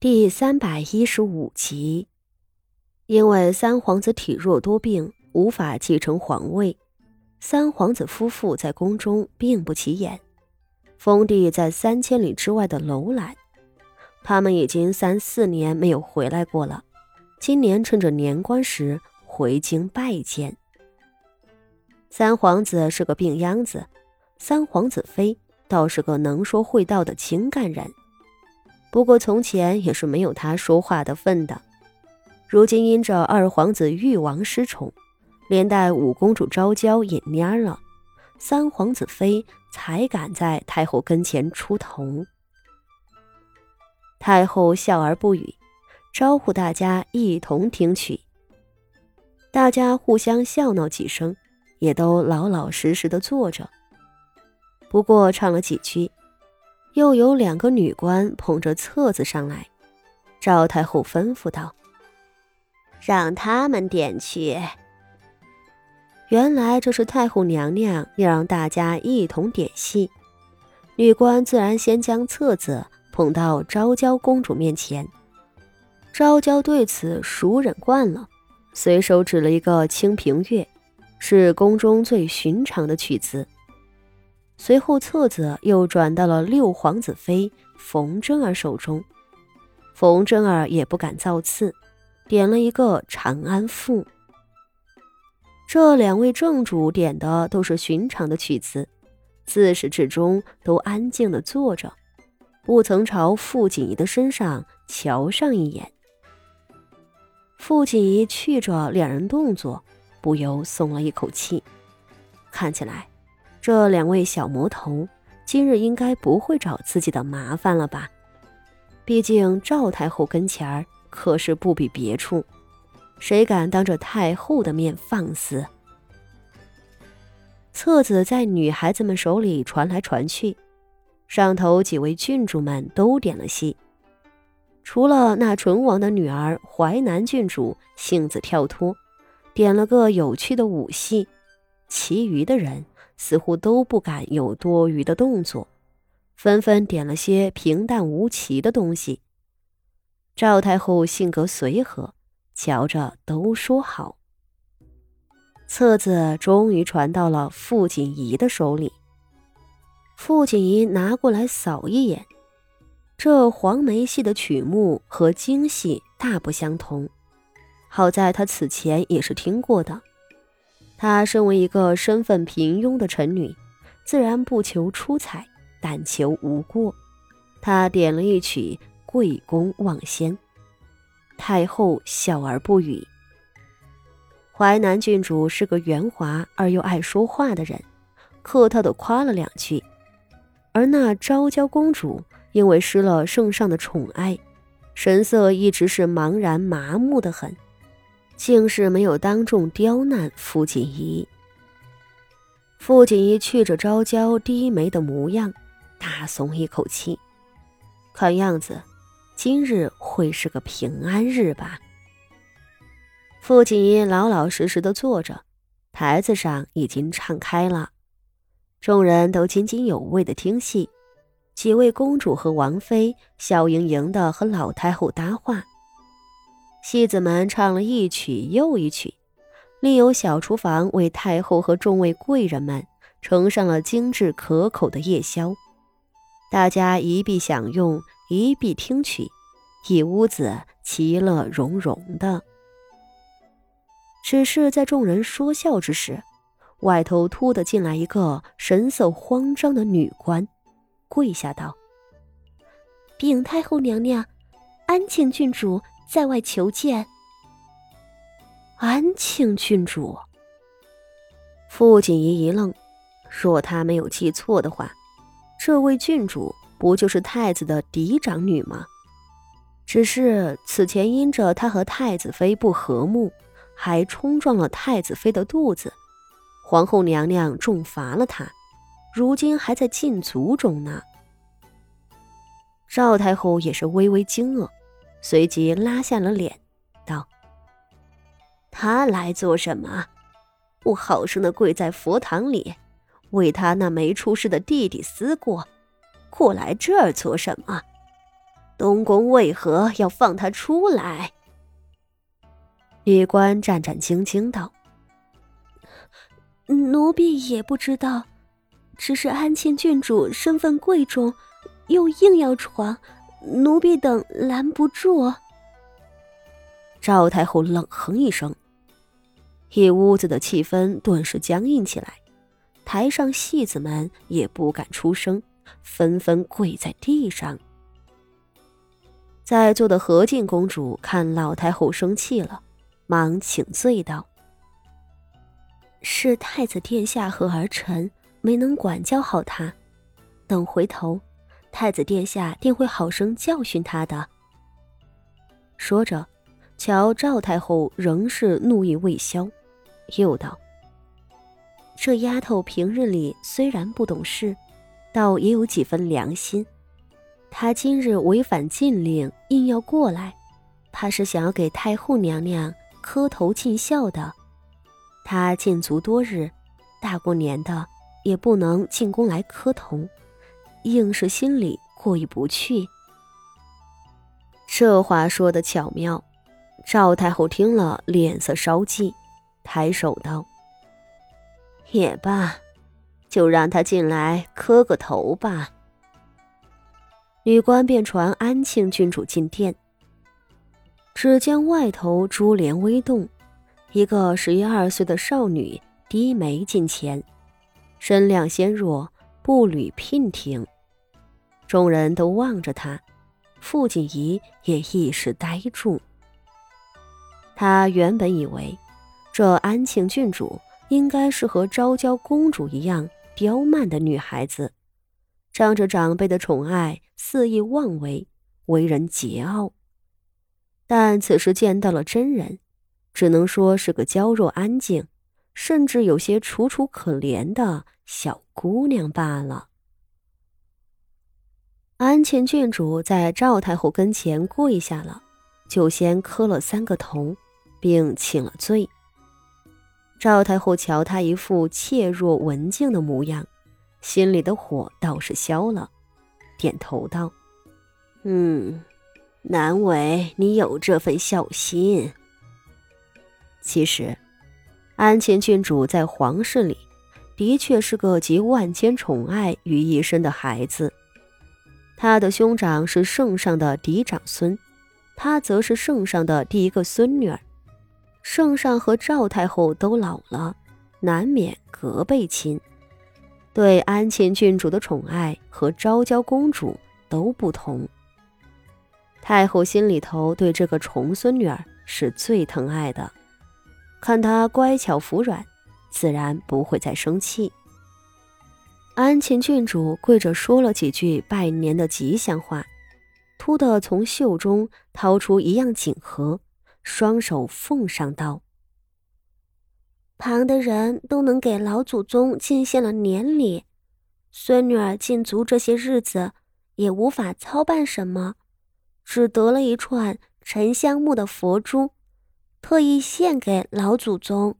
第三百一十五集，因为三皇子体弱多病，无法继承皇位，三皇子夫妇在宫中并不起眼。封地在三千里之外的楼兰，他们已经三四年没有回来过了。今年趁着年关时回京拜见。三皇子是个病秧子，三皇子妃倒是个能说会道的情感人。不过从前也是没有他说话的份的，如今因着二皇子誉王失宠，连带五公主昭娇也蔫了，三皇子妃才敢在太后跟前出头。太后笑而不语，招呼大家一同听曲。大家互相笑闹几声，也都老老实实的坐着。不过唱了几句。又有两个女官捧着册子上来，赵太后吩咐道：“让他们点去。”原来这是太后娘娘要让大家一同点戏，女官自然先将册子捧到昭娇公主面前。昭娇对此熟忍惯了，随手指了一个《清平乐》，是宫中最寻常的曲子。随后，册子又转到了六皇子妃冯真儿手中。冯真儿也不敢造次，点了一个《长安赋》。这两位正主点的都是寻常的曲子，自始至终都安静的坐着，不曾朝傅锦仪的身上瞧上一眼。傅锦仪去着两人动作，不由松了一口气，看起来。这两位小魔头今日应该不会找自己的麻烦了吧？毕竟赵太后跟前儿可是不比别处，谁敢当着太后的面放肆？册子在女孩子们手里传来传去，上头几位郡主们都点了戏，除了那纯王的女儿淮南郡主性子跳脱，点了个有趣的武戏，其余的人。似乎都不敢有多余的动作，纷纷点了些平淡无奇的东西。赵太后性格随和，瞧着都说好。册子终于传到了傅锦仪的手里，傅锦仪拿过来扫一眼，这黄梅戏的曲目和京戏大不相同，好在他此前也是听过的。她身为一个身份平庸的臣女，自然不求出彩，但求无过。她点了一曲《贵公望仙》，太后笑而不语。淮南郡主是个圆滑而又爱说话的人，客套的夸了两句。而那昭娇公主因为失了圣上的宠爱，神色一直是茫然麻木的很。竟是没有当众刁难傅锦仪。傅锦仪去着昭娇低眉的模样，大松一口气。看样子，今日会是个平安日吧？傅锦仪老老实实的坐着，台子上已经唱开了，众人都津津有味的听戏。几位公主和王妃笑盈盈的和老太后搭话。戏子们唱了一曲又一曲，另有小厨房为太后和众位贵人们盛上了精致可口的夜宵，大家一臂享用，一臂听曲，一屋子其乐融融的。只是在众人说笑之时，外头突的进来一个神色慌张的女官，跪下道：“禀太后娘娘，安庆郡主。”在外求见。安庆郡主。傅锦仪一愣，若他没有记错的话，这位郡主不就是太子的嫡长女吗？只是此前因着她和太子妃不和睦，还冲撞了太子妃的肚子，皇后娘娘重罚了她，如今还在禁足中呢。赵太后也是微微惊愕。随即拉下了脸，道：“他来做什么？我好生的跪在佛堂里，为他那没出世的弟弟思过，过来这儿做什么？”东宫为何要放他出来？女官战战兢兢道：“奴婢也不知道，只是安庆郡主身份贵重，又硬要闯，奴婢等拦不住。”赵太后冷哼一声，一屋子的气氛顿时僵硬起来，台上戏子们也不敢出声，纷纷跪在地上。在座的何进公主看老太后生气了，忙请罪道：“是太子殿下和儿臣没能管教好他，等回头，太子殿下定会好生教训他的。”说着。瞧，赵太后仍是怒意未消，又道：“这丫头平日里虽然不懂事，倒也有几分良心。她今日违反禁令，硬要过来，怕是想要给太后娘娘磕头尽孝的。她禁足多日，大过年的也不能进宫来磕头，硬是心里过意不去。”这话说的巧妙。赵太后听了，脸色稍霁，抬手道：“也罢，就让他进来磕个头吧。”女官便传安庆郡主进殿。只见外头珠帘微动，一个十一二岁的少女低眉近前，身量纤弱，步履娉婷。众人都望着她，傅锦仪也一时呆住。他原本以为，这安庆郡主应该是和昭娇公主一样刁蛮的女孩子，仗着长辈的宠爱肆意妄为，为人桀骜。但此时见到了真人，只能说是个娇弱安静，甚至有些楚楚可怜的小姑娘罢了。安庆郡主在赵太后跟前跪下了，就先磕了三个头。并请了罪。赵太后瞧他一副怯弱文静的模样，心里的火倒是消了，点头道：“嗯，难为你有这份孝心。其实，安庆郡主在皇室里的确是个集万千宠爱于一身的孩子。她的兄长是圣上的嫡长孙，她则是圣上的第一个孙女儿。”圣上和赵太后都老了，难免隔辈亲，对安庆郡主的宠爱和昭娇公主都不同。太后心里头对这个重孙女儿是最疼爱的，看她乖巧服软，自然不会再生气。安庆郡主跪着说了几句拜年的吉祥话，突地从袖中掏出一样锦盒。双手奉上道：“旁的人都能给老祖宗进献了年礼，孙女儿禁足这些日子也无法操办什么，只得了一串沉香木的佛珠，特意献给老祖宗。”